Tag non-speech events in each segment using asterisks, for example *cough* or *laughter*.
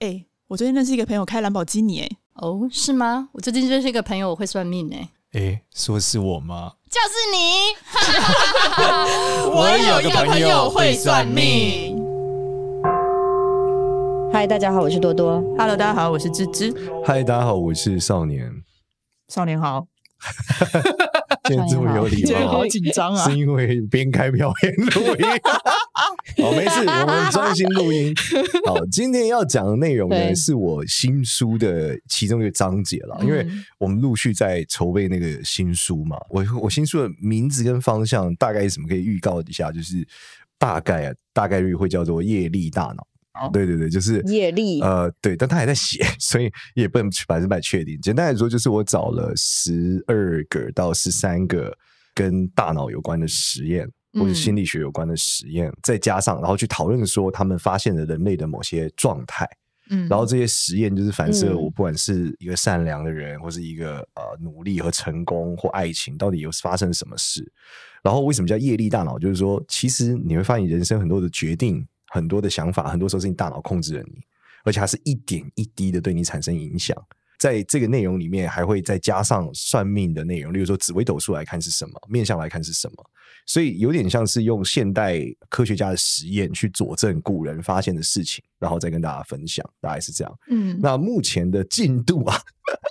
哎，我最近认识一个朋友开兰博基尼，哎，哦，是吗？我最近认识一个朋友，我会算命，哎，哎，说是我吗？就是你。*laughs* 我有一个朋友会算命。嗨，大家好，我是多多。Hello，大家好，我是芝芝。嗨，大家好，我是少年。少年好。*laughs* 今天这么有礼貌，好紧张啊！是因为边开票边录音。好，*laughs* 没事，我们专心录音。*laughs* 好，今天要讲的内容呢，是我新书的其中一个章节了。因为我们陆续在筹备那个新书嘛，我我新书的名字跟方向大概是什么？可以预告一下，就是大概啊，大概率会叫做业力大脑。对对对，就是业力，呃，对，但他还在写，*laughs* 所以也不能百分百确定。简单来说，就是我找了十二个到十三个跟大脑有关的实验，或者心理学有关的实验，嗯、再加上然后去讨论说他们发现了人类的某些状态，嗯，然后这些实验就是反射我不管是一个善良的人，嗯、或是一个呃努力和成功或爱情，到底有发生什么事？然后为什么叫业力大脑？就是说，其实你会发现人生很多的决定。很多的想法，很多时候是你大脑控制了你，而且它是一点一滴的对你产生影响。在这个内容里面，还会再加上算命的内容，例如说紫微斗数来看是什么，面相来看是什么，所以有点像是用现代科学家的实验去佐证古人发现的事情，然后再跟大家分享，大概是这样。嗯，那目前的进度啊，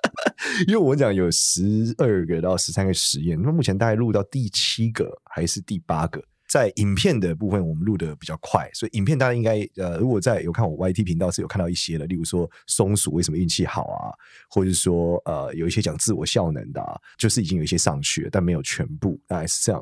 *laughs* 因为我讲有十二个到十三个实验，那目前大概录到第七个还是第八个？在影片的部分，我们录的比较快，所以影片大家应该呃，如果在有看我 YT 频道是有看到一些的，例如说松鼠为什么运气好啊，或者是说呃有一些讲自我效能的，啊，就是已经有一些上去了，但没有全部，大概是这样。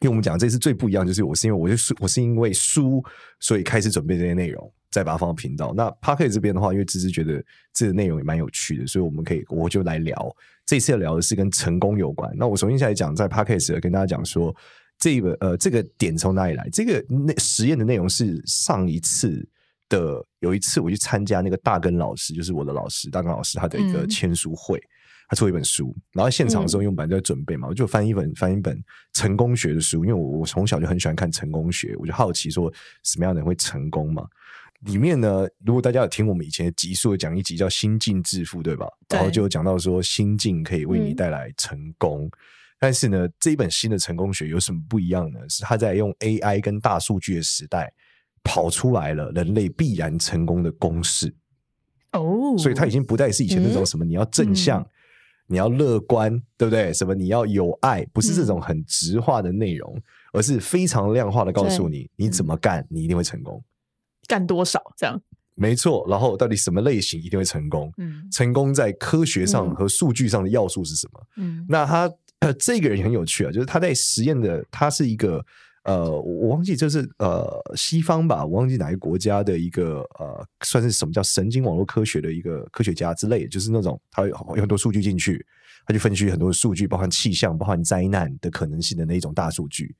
因为我们讲这次最不一样，就是我是因为我就是我是因为书，所以开始准备这些内容，再把它放到频道。那 Podcast 这边的话，因为芝芝觉得这个内容也蛮有趣的，所以我们可以我就来聊。这次要聊的是跟成功有关。那我首先下来讲，在 p a r k e 跟大家讲说。这个呃，这个点从哪里来？这个那实验的内容是上一次的，有一次我去参加那个大根老师，就是我的老师大根老师他的一个签书会，嗯、他出了一本书，然后现场的时候因为我本来就在准备嘛，我就翻一本翻一本成功学的书，因为我我从小就很喜欢看成功学，我就好奇说什么样的人会成功嘛。里面呢，如果大家有听我们以前的集数，讲一集叫心境致富，对吧？对，然后就讲到说心境可以为你带来成功。嗯但是呢，这一本新的成功学有什么不一样呢？是他在用 AI 跟大数据的时代跑出来了人类必然成功的公式哦，所以他已经不再是以前那种什么你要正向、嗯、你要乐观，对不对？什么你要有爱，不是这种很直化的内容，嗯、而是非常量化的告诉你你怎么干，你一定会成功，干多少这样？没错。然后到底什么类型一定会成功？嗯，成功在科学上和数据上的要素是什么？嗯，那他。呃，这个人很有趣啊，就是他在实验的，他是一个呃，我忘记就是呃，西方吧，我忘记哪一个国家的一个呃，算是什么叫神经网络科学的一个科学家之类，就是那种他有有很多数据进去，他就分析很多数据，包含气象、包含灾难的可能性的那一种大数据。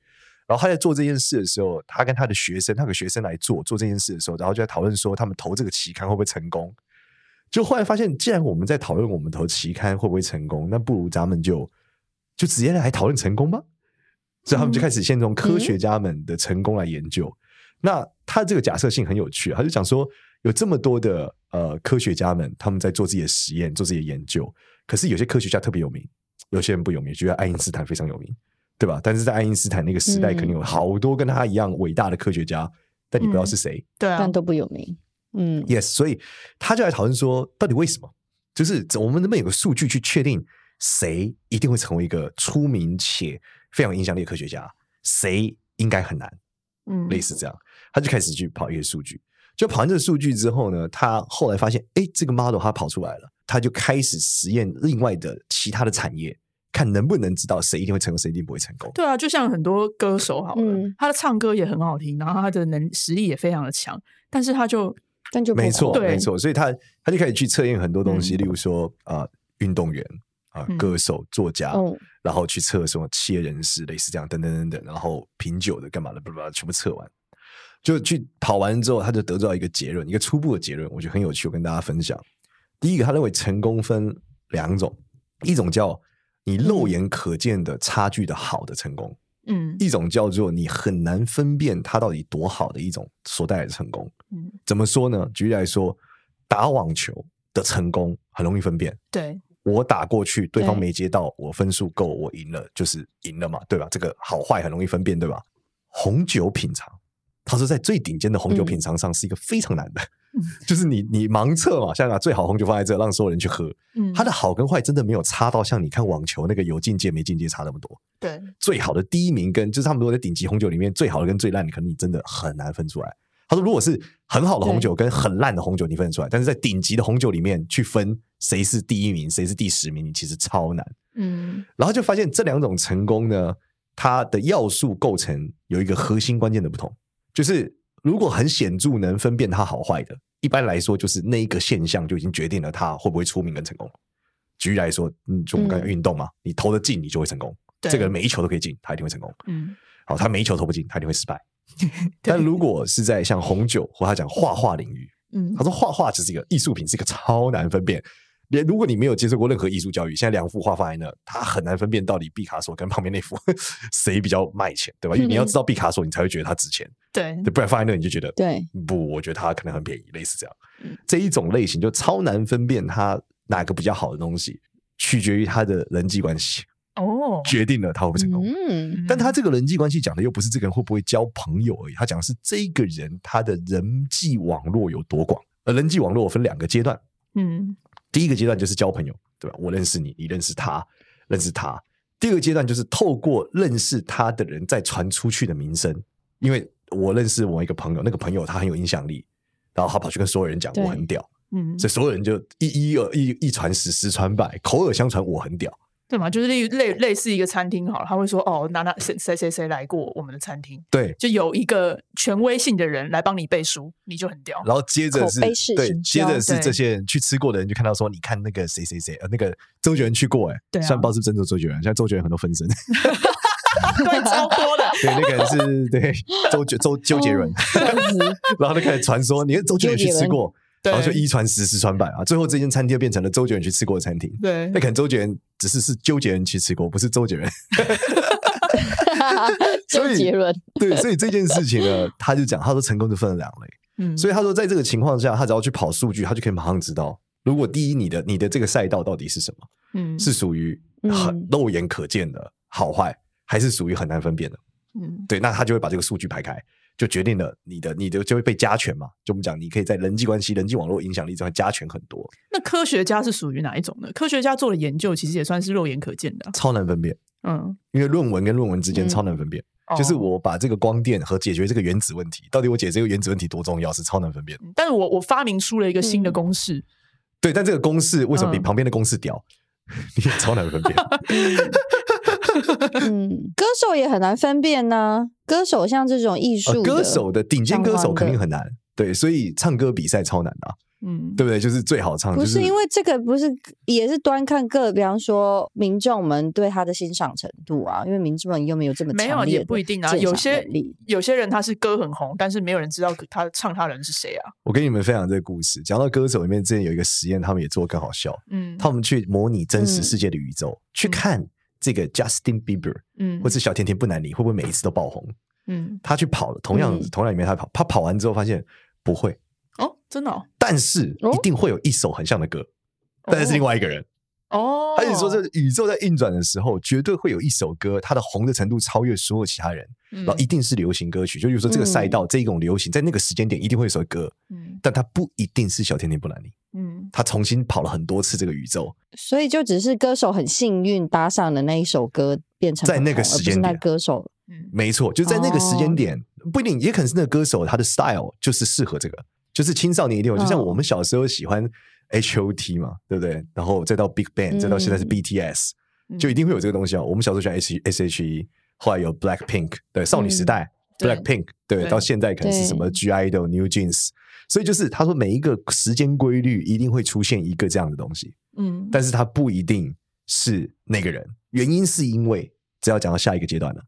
然后他在做这件事的时候，他跟他的学生，他给学生来做做这件事的时候，然后就在讨论说，他们投这个期刊会不会成功？就后来发现，既然我们在讨论我们投期刊会不会成功，那不如咱们就。就直接来讨论成功吗？所以他们就开始先从科学家们的成功来研究。嗯、那他这个假设性很有趣，他就讲说有这么多的呃科学家们，他们在做自己的实验，做自己的研究。可是有些科学家特别有名，有些人不有名。觉得爱因斯坦非常有名，对吧？但是在爱因斯坦那个时代，肯定有好多跟他一样伟大的科学家，但你不知道是谁，嗯、对啊，但都不有名。嗯，yes。所以他就来讨论说，到底为什么？就是我们能不能有个数据去确定？谁一定会成为一个出名且非常有影响力的科学家？谁应该很难？嗯，类似这样，他就开始去跑一些数据。就跑完这个数据之后呢，他后来发现，哎，这个 model 他跑出来了，他就开始实验另外的其他的产业，看能不能知道谁一定会成功，谁一定不会成功。对啊，就像很多歌手好了，嗯、他的唱歌也很好听，然后他的能实力也非常的强，但是他就但就没错没错，所以他他就开始去测验很多东西，嗯、例如说啊、呃，运动员。啊，歌手、作家，嗯、然后去测什么企业人士，类似这样，等等等等，然后品酒的干嘛的，不不，全部测完，就去跑完之后，他就得到一个结论，一个初步的结论，我觉得很有趣，我跟大家分享。第一个，他认为成功分两种，一种叫你肉眼可见的差距的好的成功，嗯，一种叫做你很难分辨它到底多好的一种所带来的成功。嗯，怎么说呢？举例来说。打网球的成功很容易分辨。对，我打过去，对方没接到，我分数够，我赢了，就是赢了嘛，对吧？这个好坏很容易分辨，对吧？红酒品尝，他说在最顶尖的红酒品尝上是一个非常难的。嗯 *laughs* 就是你，你盲测嘛，像把最好红酒放在这，让所有人去喝，嗯，它的好跟坏真的没有差到像你看网球那个有境界没境界差那么多。对，最好的第一名跟就是他们如果在顶级红酒里面最好的跟最烂的，可能你真的很难分出来。他说，如果是很好的红酒跟很烂的红酒，你分得出来，但是在顶级的红酒里面去分谁是第一名，谁是第十名，你其实超难。嗯，然后就发现这两种成功呢，它的要素构成有一个核心关键的不同，就是。如果很显著能分辨它好坏的，一般来说就是那一个现象就已经决定了它会不会出名跟成功。举例来说，嗯，就我们刚才运动嘛，嗯、你投的进，你就会成功。这个人每一球都可以进，他一定会成功。嗯，好，他每一球投不进，他一定会失败。*laughs* 但如果是在像红酒或他讲画画领域，嗯，他说画画只是一个艺术品，是一个超难分辨。连如果你没有接受过任何艺术教育，现在两幅画放在那，他很难分辨到底毕卡索跟旁边那幅 *laughs* 谁比较卖钱，对吧？因为你要知道毕卡索，你才会觉得它值钱，对，不然放在那你就觉得对，不，我觉得它可能很便宜，类似这样。这一种类型就超难分辨它哪个比较好的东西，取决于他的人际关系哦，决定了他会不会成功。嗯，但他这个人际关系讲的又不是这个人会不会交朋友而已，他讲的是这个人他的人际网络有多广。而人际网络分两个阶段，嗯。第一个阶段就是交朋友，对吧？我认识你，你认识他，认识他。第二个阶段就是透过认识他的人再传出去的名声，因为我认识我一个朋友，那个朋友他很有影响力，然后他跑去跟所有人讲我很屌，嗯，所以所有人就一一二一一传十，十传百，口耳相传我很屌。对嘛，就是类类类似一个餐厅好了，他会说哦，哪哪谁谁谁谁来过我们的餐厅，对，就有一个权威性的人来帮你背书，你就很屌。然后接着是，对，接着是这些人去吃过的人就看到说，你看那个谁谁谁，呃，那个周杰伦去过，哎，对，虽然不知道是真的周杰伦，现在周杰伦很多分身，*laughs* 对，超多的，对，那个人是对周杰周周杰伦，然后就开始传说，你看周杰伦去吃过。然后就一传十，十传百啊！最后这间餐厅就变成了周杰伦去吃过的餐厅。对，那可能周杰伦只是是周杰伦去吃过，不是周杰伦。*laughs* 周杰伦对，所以这件事情呢，他就讲，他说成功就分了两类。嗯，所以他说在这个情况下，他只要去跑数据，他就可以马上知道，如果第一，你的你的这个赛道到底是什么？嗯，是属于很肉眼可见的好坏，还是属于很难分辨的？嗯，对，那他就会把这个数据排开。就决定了你的你的就会被加权嘛？就我们讲，你可以在人际关系、人际网络影响力这块加权很多。那科学家是属于哪一种呢？科学家做的研究其实也算是肉眼可见的，超难分辨。嗯，因为论文跟论文之间超难分辨。嗯、就是我把这个光电和解决这个原子问题，到底我解决这个原子问题多重要，是超难分辨。但是我我发明出了一个新的公式，嗯、对，但这个公式为什么比旁边的公式屌？*laughs* 你也超难分辨。*laughs* *laughs* 嗯，歌手也很难分辨呢、啊。歌手像这种艺术，歌手的顶尖歌手肯定很难。对，所以唱歌比赛超难的、啊。嗯，对不对？就是最好唱。不是因为这个，不是也是端看个，比方说民众们对他的欣赏程度啊。因为民众们又没有这么强烈，没有也不一定啊。有些有些人他是歌很红，但是没有人知道他唱他人是谁啊。我跟你们分享这个故事，讲到歌手里面，之前有一个实验，他们也做更好笑。嗯，他们去模拟真实世界的宇宙，嗯、去看。这个 Justin Bieber，嗯，或是小甜甜布兰妮，会不会每一次都爆红？嗯，他去跑了，同样、嗯、同样里面他跑，他跑完之后发现不会。哦，真的、哦，但是一定会有一首很像的歌，哦、但是是另外一个人哦。他也说，这宇宙在运转的时候，绝对会有一首歌，它的红的程度超越所有其他人，嗯、然后一定是流行歌曲。就比如说这个赛道，嗯、这一种流行，在那个时间点一定会有一首歌，嗯，但它不一定是小甜甜布兰妮。嗯，他重新跑了很多次这个宇宙，所以就只是歌手很幸运搭上的那一首歌变成在那个时间点，歌手，嗯，没错，就在那个时间点，哦、不一定，也可能是那个歌手他的 style 就是适合这个，就是青少年一定有，就像我们小时候喜欢 H O T 嘛，对不对？然后再到 Big Bang，再到现在是 B T S，、嗯、就一定会有这个东西啊。我们小时候喜欢 S S H E，后来有 Black Pink，对，少女时代、嗯、Black Pink，对，对，到现在可能是什么 G IDOL New Jeans。所以就是他说，每一个时间规律一定会出现一个这样的东西，嗯，但是他不一定是那个人。原因是因为，只要讲到下一个阶段了，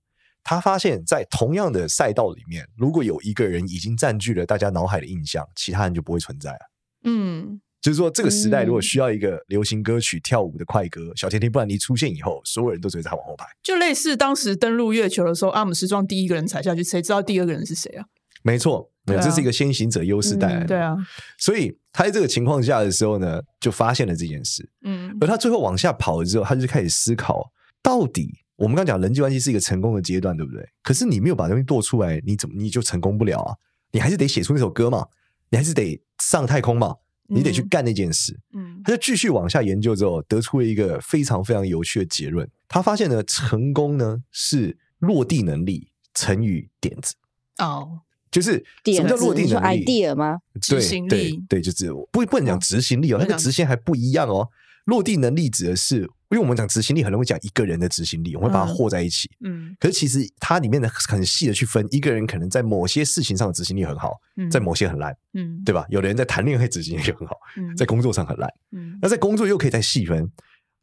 他发现，在同样的赛道里面，如果有一个人已经占据了大家脑海的印象，其他人就不会存在了。嗯，就是说，这个时代如果需要一个流行歌曲、跳舞的快歌，小甜甜布兰妮出现以后，所有人都只会在他往后排。就类似当时登陆月球的时候，阿姆斯壮第一个人踩下去，谁知道第二个人是谁啊？没错，这是一个先行者优势带来的。对啊，所以他在这个情况下的时候呢，就发现了这件事。嗯，而他最后往下跑了之后，他就开始思考，到底我们刚讲人际关系是一个成功的阶段，对不对？可是你没有把东西做出来，你怎么你就成功不了啊？你还是得写出那首歌嘛，你还是得上太空嘛，你得去干那件事。嗯，他就继续往下研究之后，得出了一个非常非常有趣的结论。他发现呢，成功呢是落地能力乘以点子。哦。就是什么叫落地能力？idea 吗？对对对，就是不不能讲执行力哦，那个执行还不一样哦。落地能力指的是，因为我们讲执行力，很容易讲一个人的执行力，我们会把它和在一起。嗯，可是其实它里面的很细的去分，一个人可能在某些事情上的执行力很好，在某些很烂，嗯，对吧？有的人在谈恋爱执行力很好，在工作上很烂，嗯，那在工作又可以再细分。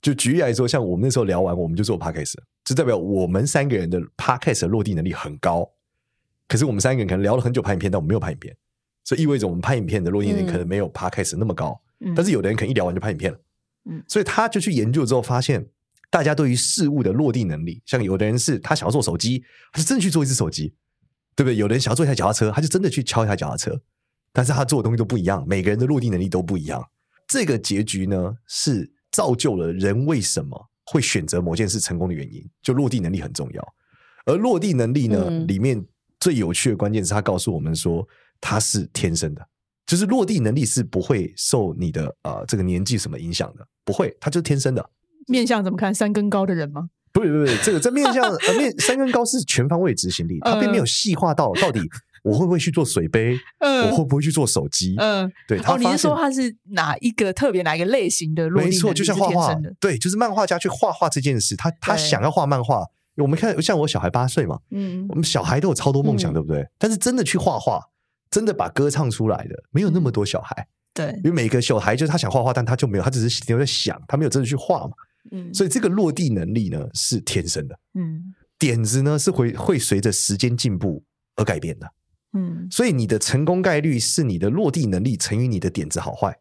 就举例来说，像我们那时候聊完，我们就做 podcast，就代表我们三个人的 podcast 的落地能力很高。可是我们三个人可能聊了很久拍影片，但我们没有拍影片，所以意味着我们拍影片的落地能力可能没有 Podcast 那么高。嗯、但是有的人可能一聊完就拍影片了，嗯，所以他就去研究之后发现，大家对于事物的落地能力，像有的人是他想要做手机，他是真的去做一只手机，对不对？有的人想要做一台脚踏车，他就真的去敲一台脚踏车，但是他做的东西都不一样，每个人的落地能力都不一样。这个结局呢，是造就了人为什么会选择某件事成功的原因，就落地能力很重要。而落地能力呢，嗯、里面。最有趣的关键是他告诉我们说，他是天生的，就是落地能力是不会受你的呃这个年纪什么影响的，不会，他就是天生的。面相怎么看？三根高的人吗？不是不是，这个这面相呃面三根高是全方位执行力，他并没有细化到到底我会不会去做水杯，呃、我会不会去做手机？嗯、呃，对。他哦，你是说他是哪一个特别哪一个类型的落地？没错，就像画画，对，就是漫画家去画画这件事，他他想要画漫画。我们看，像我小孩八岁嘛，嗯，我们小孩都有超多梦想，对不对？但是真的去画画，真的把歌唱出来的，没有那么多小孩。对，因为每个小孩就是他想画画，但他就没有，他只是停留在想，他没有真的去画嘛。嗯，所以这个落地能力呢是天生的。嗯，点子呢是会会随着时间进步而改变的。嗯，所以你的成功概率是你的落地能力乘以你的点子好坏。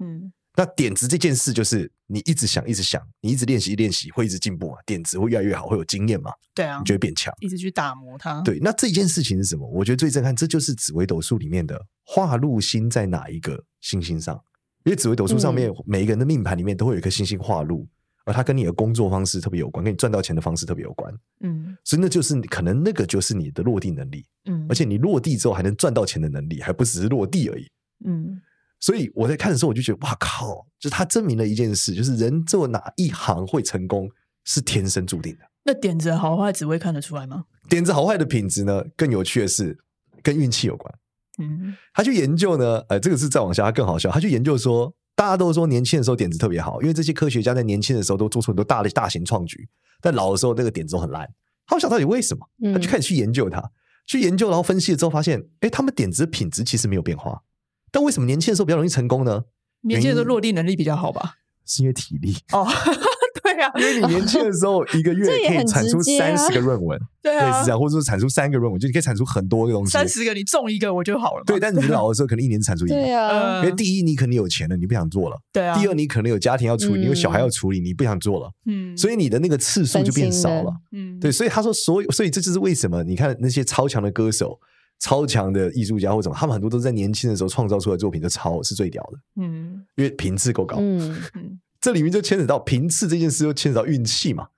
嗯。那点子这件事，就是你一直想，一直想，你一直练习，练习会一直进步嘛？点子会越来越好，会有经验嘛？对啊，你就会变强，一直去打磨它。对，那这件事情是什么？我觉得最震撼，这就是紫微斗数里面的化禄星在哪一个星星上？因为紫微斗数上面每一个人的命盘里面都会有一颗星星化禄，而它跟你的工作方式特别有关，跟你赚到钱的方式特别有关。嗯，所以那就是可能那个就是你的落地能力。嗯，而且你落地之后还能赚到钱的能力，还不只是落地而已。嗯。所以我在看的时候，我就觉得哇靠！就是他证明了一件事，就是人做哪一行会成功是天生注定的。那点子好坏，只会看得出来吗？点子好坏的品质呢？更有趣的是跟运气有关。嗯，他去研究呢，呃，这个是再往下，他更好笑。他去研究说，大家都说年轻的时候点子特别好，因为这些科学家在年轻的时候都做出很多大的大型创举，但老的时候那个点子都很烂。他想到底为什么？他就开始去研究它，去研究，然后分析了之后发现，哎，他们点子的品质其实没有变化。但为什么年轻的时候比较容易成功呢？年轻的时候落地能力比较好吧？是因为体力哦，*laughs* 对啊，因为你年轻的时候一个月可以产出三十个论文，*laughs* 对啊，类似这样，或者说产出三个论文，就你可以产出很多个东西。三十个你中一个我就好了。对，但你老的时候可能一年产出一个。对啊，因为第一你可能有钱了，你不想做了。对啊。第二你可能有家庭要处理，你有小孩要处理，你不想做了。嗯。所以你的那个次数就变少了。嗯。对，所以他说，所以，所以这就是为什么你看那些超强的歌手。超强的艺术家或者什么，他们很多都是在年轻的时候创造出来的作品，就超是最屌的。嗯，因为频次够高。嗯嗯，这里面就牵扯到频次这件事，又牵扯到运气嘛，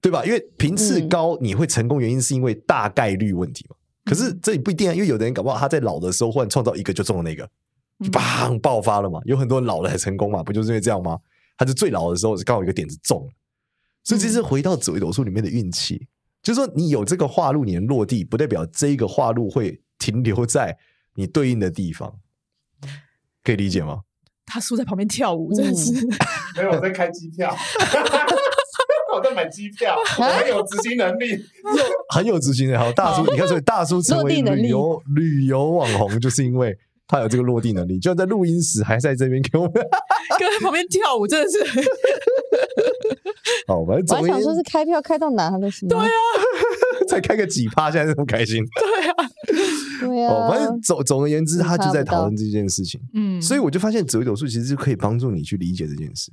对吧？因为频次高，你会成功，原因是因为大概率问题嘛。可是这也不一定啊，因为有的人搞不好他在老的时候忽然创造一个就中了那个，就砰爆发了嘛。有很多人老了还成功嘛，不就是因为这样吗？他是最老的时候是刚好一个点子中了，所以这是回到紫微斗数里面的运气。就是说，你有这个话路，你能落地，不代表这一个话路会停留在你对应的地方，可以理解吗？大叔在旁边跳舞，真的是、嗯、没有我在开机票，*laughs* 我在买机票，我很有执行能力，很有执行力。好，大叔，你看，所以大叔成为旅游旅游网红，就是因为他有这个落地能力，就在录音室还在这边给我们，*laughs* 跟在旁边跳舞，真的是。*laughs* 好，反正我还想说是开票开到哪都行。对啊，*laughs* 才开个几趴，现在这么开心。对啊，对啊。哦，反正总总而言之，他就在讨论这件事情。嗯，所以我就发现紫微斗数其实是可以帮助你去理解这件事。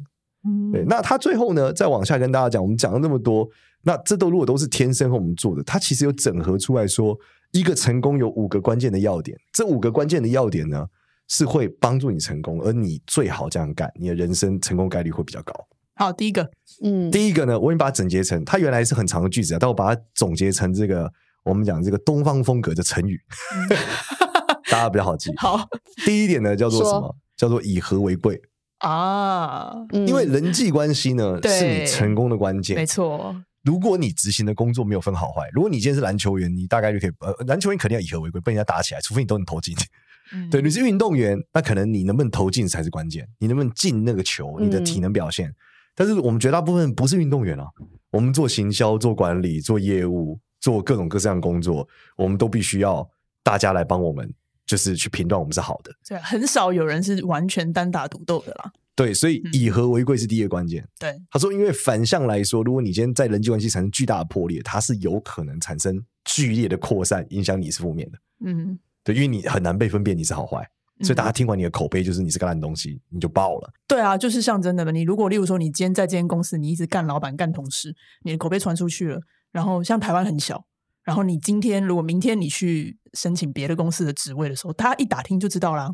嗯，对。那他最后呢，再往下跟大家讲，我们讲了那么多，那这都如果都是天生和我们做的，他其实有整合出来说一个成功有五个关键的要点，这五个关键的要点呢，是会帮助你成功，而你最好这样干，你的人生成功概率会比较高。好，第一个，嗯，第一个呢，我已经把它整结成，它原来是很长的句子啊，但我把它总结成这个我们讲这个东方风格的成语，*laughs* 大家比较好记。好，第一点呢叫做什么？叫做以和为贵。啊，因为人际关系呢是你成功的关键，没错。如果你执行的工作没有分好坏，如果你今天是篮球员，你大概率可以呃，篮球员肯定要以和为贵，被人家打起来，除非你都能投进。嗯、对，你是运动员，那可能你能不能投进才是关键，你能不能进那个球，你的体能表现。嗯、但是我们绝大部分不是运动员啊，我们做行销、做管理、做业务、做各种各样的工作，我们都必须要大家来帮我们，就是去评断我们是好的。对，很少有人是完全单打独斗的啦。对，所以以和为贵是第一个关键。对，他说，因为反向来说，如果你今天在人际关系产生巨大的破裂，它是有可能产生剧烈的扩散，影响你是负面的。嗯，对，因为你很难被分辨你是好坏，所以大家听完你的口碑就是你是个烂东西，你就爆了。对啊，就是像真的嘛。你如果例如说你今天在这间公司，你一直干老板、干同事，你的口碑传出去了，然后像台湾很小，然后你今天如果明天你去申请别的公司的职位的时候，大家一打听就知道啦。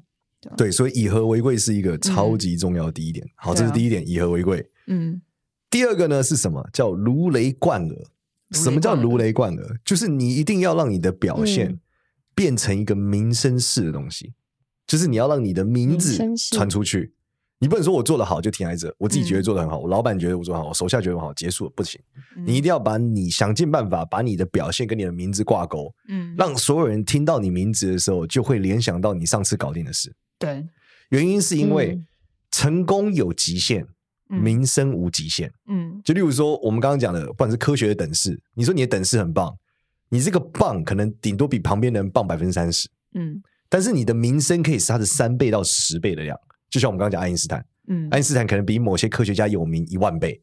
对，所以以和为贵是一个超级重要的第一点。嗯、好，这是第一点，啊、以和为贵。嗯，第二个呢是什么？叫如雷贯耳。什么叫如雷贯耳？就是你一定要让你的表现变成一个名声式的东西，嗯、就是你要让你的名字传出去。你不能说我做的好就停在这，我自己觉得做的很好，嗯、我老板觉得我做得好，我手下觉得很好，结束了不行。嗯、你一定要把你想尽办法把你的表现跟你的名字挂钩，嗯，让所有人听到你名字的时候就会联想到你上次搞定的事。对，原因是因为成功有极限，嗯、名声无极限。嗯，就例如说，我们刚刚讲的，不管是科学的等式，你说你的等式很棒，你这个棒可能顶多比旁边的人棒百分之三十。嗯，但是你的名声可以是它的三倍到十倍的量。就像我们刚刚讲爱因斯坦，嗯，爱因斯坦可能比某些科学家有名一万倍，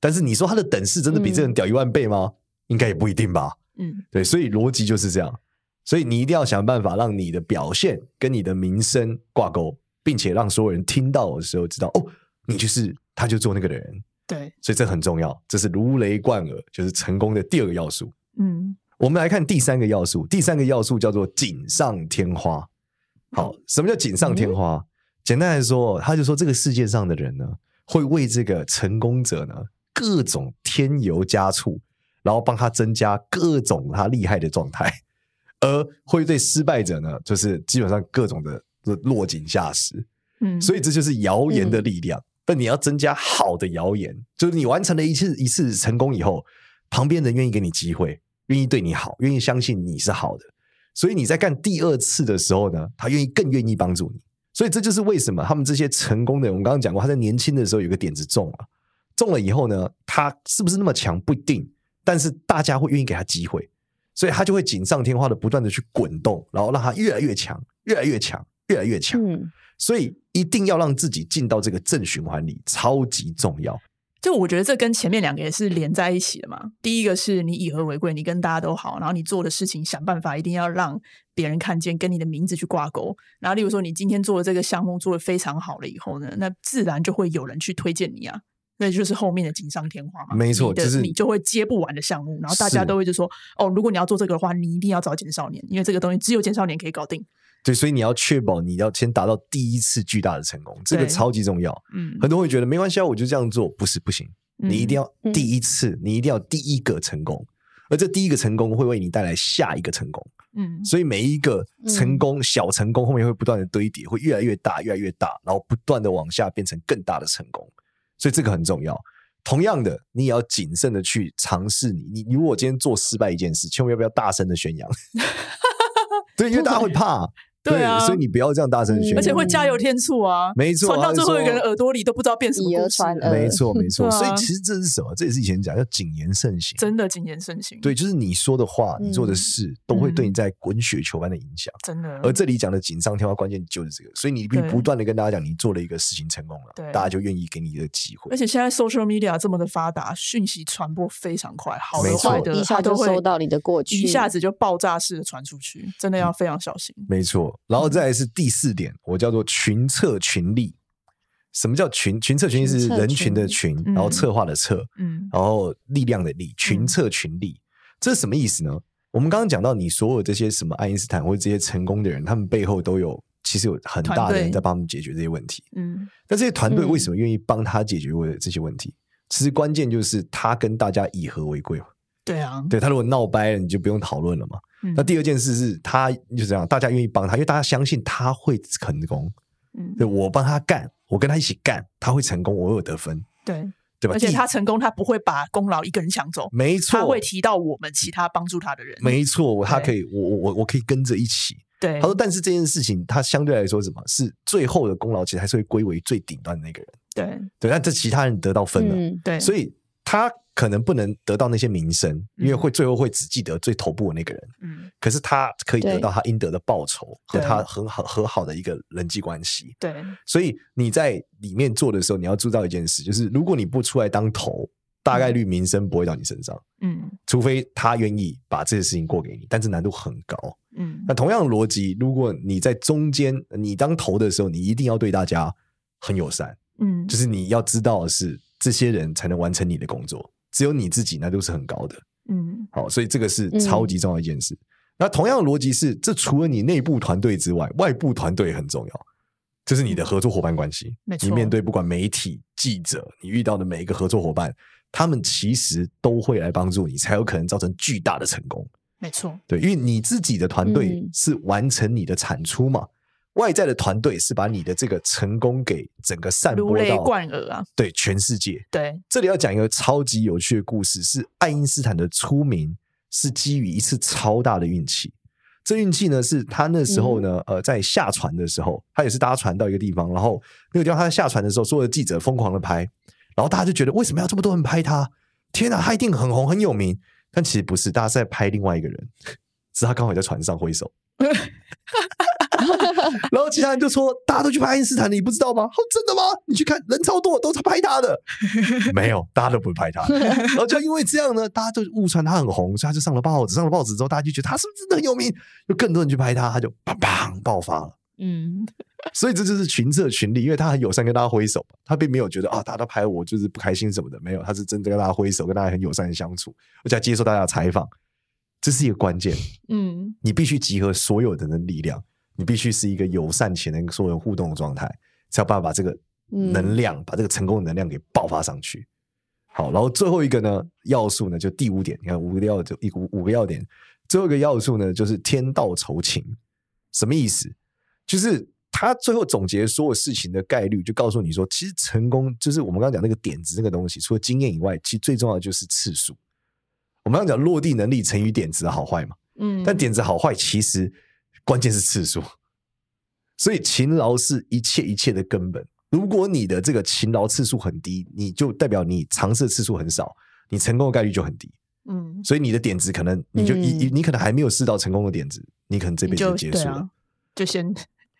但是你说他的等式真的比这人屌一万倍吗？嗯、应该也不一定吧。嗯，对，所以逻辑就是这样。所以你一定要想办法让你的表现跟你的名声挂钩，并且让所有人听到的时候知道哦，你就是他就做那个的人。对，所以这很重要，这是如雷贯耳，就是成功的第二个要素。嗯，我们来看第三个要素，第三个要素叫做锦上添花。好，什么叫锦上添花？嗯、简单来说，他就说这个世界上的人呢，会为这个成功者呢各种添油加醋，然后帮他增加各种他厉害的状态。*laughs* 而会对失败者呢，就是基本上各种的落井下石，嗯，所以这就是谣言的力量。嗯、但你要增加好的谣言，就是你完成了一次一次成功以后，旁边人愿意给你机会，愿意对你好，愿意相信你是好的，所以你在干第二次的时候呢，他愿意更愿意帮助你。所以这就是为什么他们这些成功的人，我们刚刚讲过，他在年轻的时候有个点子中了，中了以后呢，他是不是那么强不一定，但是大家会愿意给他机会。所以他就会锦上添花的不断的去滚动，然后让他越来越强，越来越强，越来越强。嗯，所以一定要让自己进到这个正循环里，超级重要。就我觉得这跟前面两个也是连在一起的嘛。第一个是你以和为贵，你跟大家都好，然后你做的事情想办法一定要让别人看见，跟你的名字去挂钩。然后例如说你今天做的这个项目做的非常好了以后呢，那自然就会有人去推荐你啊。那就是后面的锦上添花嘛，没错，就是你就会接不完的项目，然后大家都会就说，哦，如果你要做这个的话，你一定要找简少年，因为这个东西只有简少年可以搞定。对，所以你要确保你要先达到第一次巨大的成功，这个超级重要。嗯，很多人会觉得没关系啊，我就这样做，不是不行，你一定要第一次，你一定要第一个成功，而这第一个成功会为你带来下一个成功。嗯，所以每一个成功、小成功后面会不断的堆叠，会越来越大，越来越大，然后不断的往下变成更大的成功。所以这个很重要。同样的，你也要谨慎的去尝试你。你你如果今天做失败一件事，千万不要大声的宣扬。*laughs* 对，因为大家会怕。对啊，所以你不要这样大声宣传，而且会加油添醋啊！没错，传到最后一个人耳朵里都不知道变什么故事。没错，没错。所以其实这是什么？这也是以前讲叫谨言慎行，真的谨言慎行。对，就是你说的话，你做的事，都会对你在滚雪球般的影响。真的。而这里讲的锦上添花，关键就是这个。所以你必须不断的跟大家讲，你做了一个事情成功了，大家就愿意给你一个机会。而且现在 social media 这么的发达，讯息传播非常快，好的坏的，一下就收到你的过去，一下子就爆炸式的传出去，真的要非常小心。没错，然后再来是。第四点，我叫做群策群力。什么叫群？群策群力是人群的群，然后策划的策，嗯，然后力量的力。群策群力，这是什么意思呢？我们刚刚讲到，你所有这些什么爱因斯坦或者这些成功的人，他们背后都有其实有很大的人在帮他们解决这些问题。嗯，那这些团队为什么愿意帮他解决我的这些问题？嗯、其实关键就是他跟大家以和为贵。对啊，对他如果闹掰了，你就不用讨论了嘛。嗯、那第二件事是他就是这样，大家愿意帮他，因为大家相信他会成功。嗯，对我帮他干，我跟他一起干，他会成功，我有得分。对。对吧？而且他成功，他不会把功劳一个人抢走，没错，他会提到我们其他帮助他的人，没错，他可以，我我我我可以跟着一起。对，他说，但是这件事情，他相对来说，什么是最后的功劳，其实还是会归为最顶端的那个人。对，对，但这其他人得到分了，嗯、对，所以他。可能不能得到那些名声，因为会最后会只记得最头部的那个人。嗯，可是他可以得到他应得的报酬和他很好和好的一个人际关系。对，所以你在里面做的时候，你要注意到一件事，就是如果你不出来当头，大概率名声不会到你身上。嗯，除非他愿意把这些事情过给你，但是难度很高。嗯，那同样的逻辑，如果你在中间，你当头的时候，你一定要对大家很友善。嗯，就是你要知道的是，这些人才能完成你的工作。只有你自己，那都是很高的，嗯，好，所以这个是超级重要一件事。嗯、那同样的逻辑是，这除了你内部团队之外，外部团队也很重要，这是你的合作伙伴关系。没错，你面对不管媒体、记者，你遇到的每一个合作伙伴，他们其实都会来帮助你，才有可能造成巨大的成功。没错，对，因为你自己的团队是完成你的产出嘛。嗯外在的团队是把你的这个成功给整个散播到，如雷贯耳啊！对，全世界。对，这里要讲一个超级有趣的故事，是爱因斯坦的出名是基于一次超大的运气。这运气呢，是他那时候呢，呃，在下船的时候，他也是搭船到一个地方，然后那个地方他在下船的时候，所有的记者疯狂的拍，然后大家就觉得为什么要这么多人拍他？天哪，他一定很红很有名。但其实不是，大家是在拍另外一个人，是他刚好也在船上挥手。*laughs* *laughs* 然后其他人就说：“大家都去拍爱因斯坦，你不知道吗？”“哦，真的吗？你去看人超多，都是拍他的。*laughs* ”“没有，大家都不会拍他。*laughs* ”然后就因为这样呢，大家就误传他很红，所以他就上了报纸。上了报纸之后，大家就觉得他是不是真的很有名？就更多人去拍他，他就砰砰爆发了。嗯，所以这就是群策群力，因为他很友善，跟大家挥手，他并没有觉得啊，大家都拍我就是不开心什么的。没有，他是真的跟大家挥手，跟大家很友善的相处，而且还接受大家的采访。这是一个关键。嗯，你必须集合所有人的力量。你必须是一个友善且能跟所有人互动的状态，才有办法把这个能量，嗯、把这个成功的能量给爆发上去。好，然后最后一个呢要素呢，就第五点，你看五个要就一五五个要点，最后一个要素呢就是天道酬勤。什么意思？就是他最后总结所有事情的概率，就告诉你说，其实成功就是我们刚刚讲那个点子那个东西，除了经验以外，其实最重要的就是次数。我们刚刚讲落地能力乘以点子的好坏嘛，嗯，但点子好坏其实。关键是次数，所以勤劳是一切一切的根本。如果你的这个勤劳次数很低，你就代表你尝试的次数很少，你成功的概率就很低。嗯，所以你的点子可能你就一、嗯、你可能还没有试到成功的点子，你可能这辈子就结束了，就，啊、就先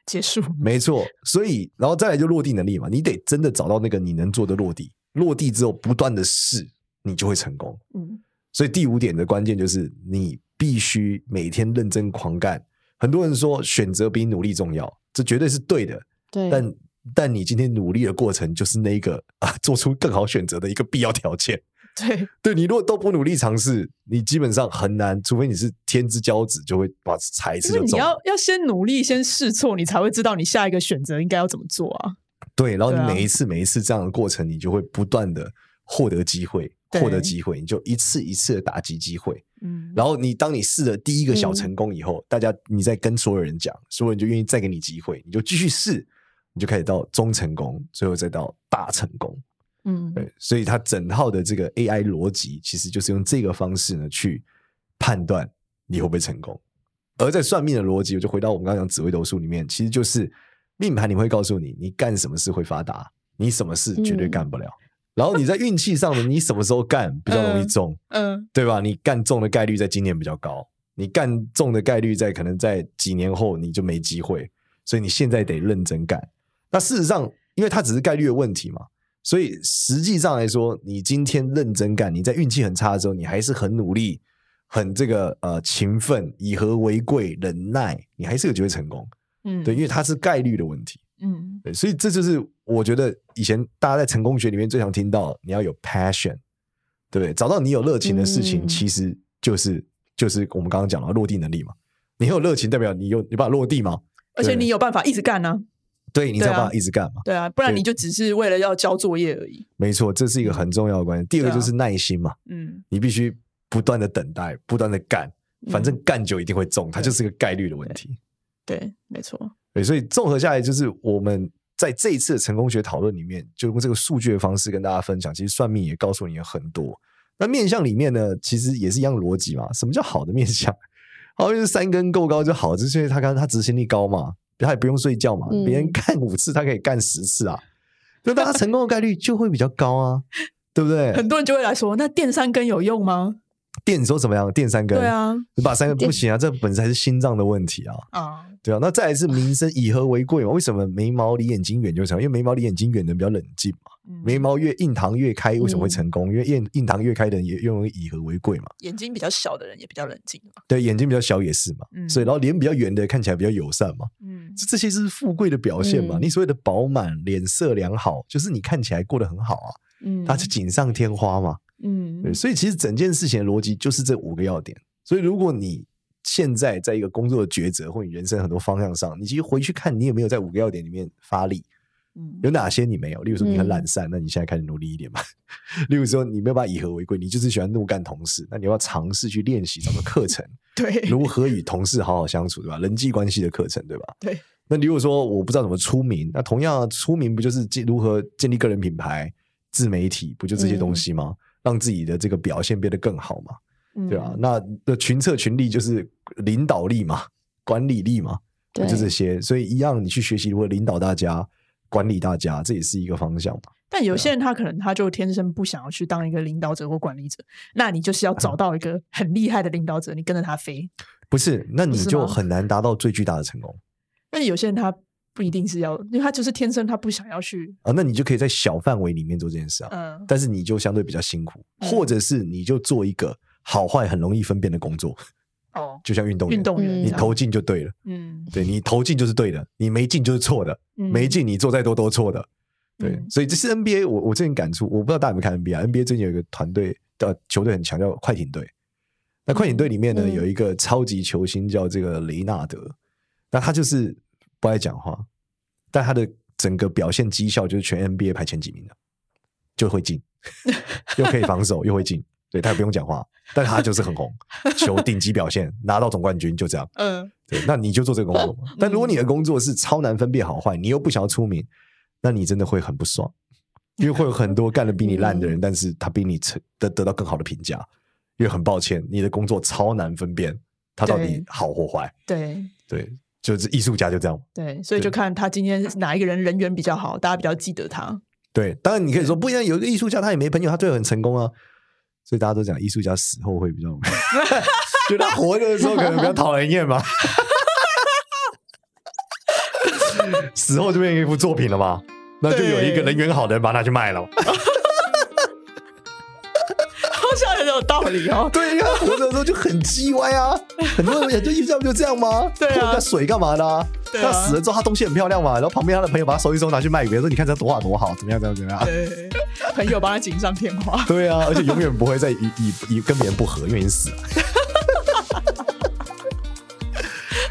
结束。没错，所以然后再来就落地能力嘛，你得真的找到那个你能做的落地，落地之后不断的试，你就会成功。嗯，所以第五点的关键就是你必须每天认真狂干。很多人说选择比努力重要，这绝对是对的。对，但但你今天努力的过程就是那个 *laughs* 啊，做出更好选择的一个必要条件。*laughs* 对，对你如果都不努力尝试，你基本上很难，除非你是天之骄子，就会把踩一次就中。你要要先努力，先试错，你才会知道你下一个选择应该要怎么做啊。对，然后你每一次、啊、每一次这样的过程，你就会不断的获得机会，获得机会，你就一次一次的打击机会。嗯，然后你当你试了第一个小成功以后，嗯、大家你再跟所有人讲，所有人就愿意再给你机会，你就继续试，你就开始到中成功，最后再到大成功。嗯，对，所以它整套的这个 AI 逻辑，其实就是用这个方式呢去判断你会不会成功。而在算命的逻辑，我就回到我们刚刚讲紫微斗数里面，其实就是命盘，你会告诉你你干什么事会发达，你什么事绝对干不了。嗯然后你在运气上呢，你什么时候干 *laughs* 比较容易中？嗯，嗯对吧？你干中的概率在今年比较高，你干中的概率在可能在几年后你就没机会，所以你现在得认真干。那事实上，因为它只是概率的问题嘛，所以实际上来说，你今天认真干，你在运气很差的时候，你还是很努力、很这个呃勤奋、以和为贵、忍耐，你还是有机会成功。嗯，对，因为它是概率的问题。嗯，对，所以这就是我觉得以前大家在成功学里面最常听到，你要有 passion，对不对？找到你有热情的事情，其实就是就是我们刚刚讲的落地能力嘛。你很有热情，代表你有你办法落地嘛？而且你有办法一直干呢、啊。对，你才有办法一直干嘛？对啊，不然你就只是为了要交作业而已。没错，这是一个很重要的关键。第二个就是耐心嘛，嗯，你必须不断的等待，不断的干，反正干久一定会中，它就是个概率的问题。对，没错。对，所以综合下来，就是我们在这一次的成功学讨论里面，就用这个数据的方式跟大家分享。其实算命也告诉你很多。那面相里面呢，其实也是一样的逻辑嘛。什么叫好的面相？好，就是三根够高就好，就是因为他刚他执行力高嘛。他也不用睡觉嘛，别人干五次，他可以干十次啊，那、嗯、他成功的概率就会比较高啊，对不对？*laughs* 很多人就会来说，那垫三根有用吗？垫你说怎么样？垫三根？对啊，你把三根不行啊，这本身还是心脏的问题啊。啊，对啊，那再来是民生以和为贵嘛？为什么眉毛离眼睛远就成？因为眉毛离眼睛远的人比较冷静嘛。眉毛越印堂越开，为什么会成功？嗯、因为印印堂越开的人也越容易以和为贵嘛。眼睛比较小的人也比较冷静嘛。对，眼睛比较小也是嘛。嗯、所以，然后脸比较圆的看起来比较友善嘛。嗯，这这些是富贵的表现嘛。嗯、你所谓的饱满、脸色良好，就是你看起来过得很好啊。嗯，它是锦上添花嘛。嗯，对。所以，其实整件事情的逻辑就是这五个要点。所以，如果你现在在一个工作的抉择或你人生很多方向上，你其实回去看你有没有在五个要点里面发力。有哪些你没有？例如说你很懒散，嗯、那你现在开始努力一点嘛。*laughs* 例如说你没有办法以和为贵，你就是喜欢怒干同事，那你要尝试去练习什么课程？*laughs* 对，如何与同事好好相处，对吧？人际关系的课程，对吧？对。那如果说我不知道怎么出名，那同样出名不就是建如何建立个人品牌、自媒体，不就这些东西吗？嗯、让自己的这个表现变得更好嘛，嗯、对吧？那的群策群力就是领导力嘛，管理力嘛，就这些。所以一样，你去学习如何领导大家。管理大家，这也是一个方向嘛。但有些人他可能他就天生不想要去当一个领导者或管理者，那你就是要找到一个很厉害的领导者，你跟着他飞。不是，那你就很难达到最巨大的成功。那有些人他不一定是要，因为他就是天生他不想要去啊。那你就可以在小范围里面做这件事啊。嗯。但是你就相对比较辛苦，或者是你就做一个好坏很容易分辨的工作。哦，*laughs* 就像运动员，运动员，你投进就对了。嗯，对，你投进就是对的，你没进就是错的。嗯、没进，你做再多都错的。对，嗯、所以这是 NBA 我。我我最近感触，我不知道大家有没有看 NBA。NBA 最近有一个团队的球队很强，叫快艇队。那快艇队里面呢，嗯、有一个超级球星叫这个雷纳德。那他就是不爱讲话，但他的整个表现绩效就是全 NBA 排前几名的，就会进，*laughs* 又可以防守，又会进。对，他也不用讲话，但他就是很红，*laughs* 求顶级表现，拿到总冠军，就这样。嗯，对，那你就做这个工作嘛。但如果你的工作是超难分辨好坏，你又不想要出名，那你真的会很不爽，因为会有很多干的比你烂的人，*laughs* 但是他比你成得得到更好的评价。因为很抱歉，你的工作超难分辨，他到底好或坏。对对，就是艺术家就这样。对，所以就看他今天哪一个人人缘比较好，大家比较记得他。对，当然你可以说不一样，有一个艺术家他也没朋友，他最后很成功啊。所以大家都讲艺术家死后会比较，*laughs* 就他活着的时候可能比较讨人厌嘛，*laughs* 死后就变成一幅作品了嘛，那就有一个人缘好的人把它去卖了。有道理哦，*laughs* 对呀，活着的时候就很叽歪啊，*laughs* 很多人也就艺术家不就这样吗？对啊，那水干嘛呢？那死了之后，他东西很漂亮嘛，然后旁边他的朋友把他收一收，拿去卖给别人说：“你看这多好多好，怎么样？怎么样？怎么样？”对，朋友帮他锦上添花。*laughs* 对啊，而且永远不会再以以以跟别人不合，因为你死了。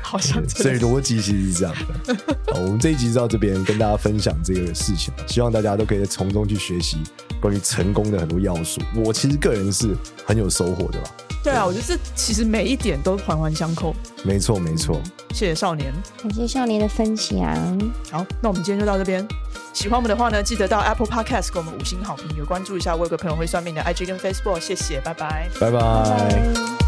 好像，所以逻辑其实是这样的。好，我们这一集到这边跟大家分享这个事情，希望大家都可以从中去学习关于成功的很多要素。我其实个人是很有收获的吧。对啊，我觉得这其实每一点都环环相扣。没错，没错。谢谢少年，感谢少年的分享。好，那我们今天就到这边。喜欢我们的话呢，记得到 Apple Podcast 给我们五星好评，有关注一下我有个朋友会算命的 IG 跟 Facebook。谢谢，拜拜，拜拜。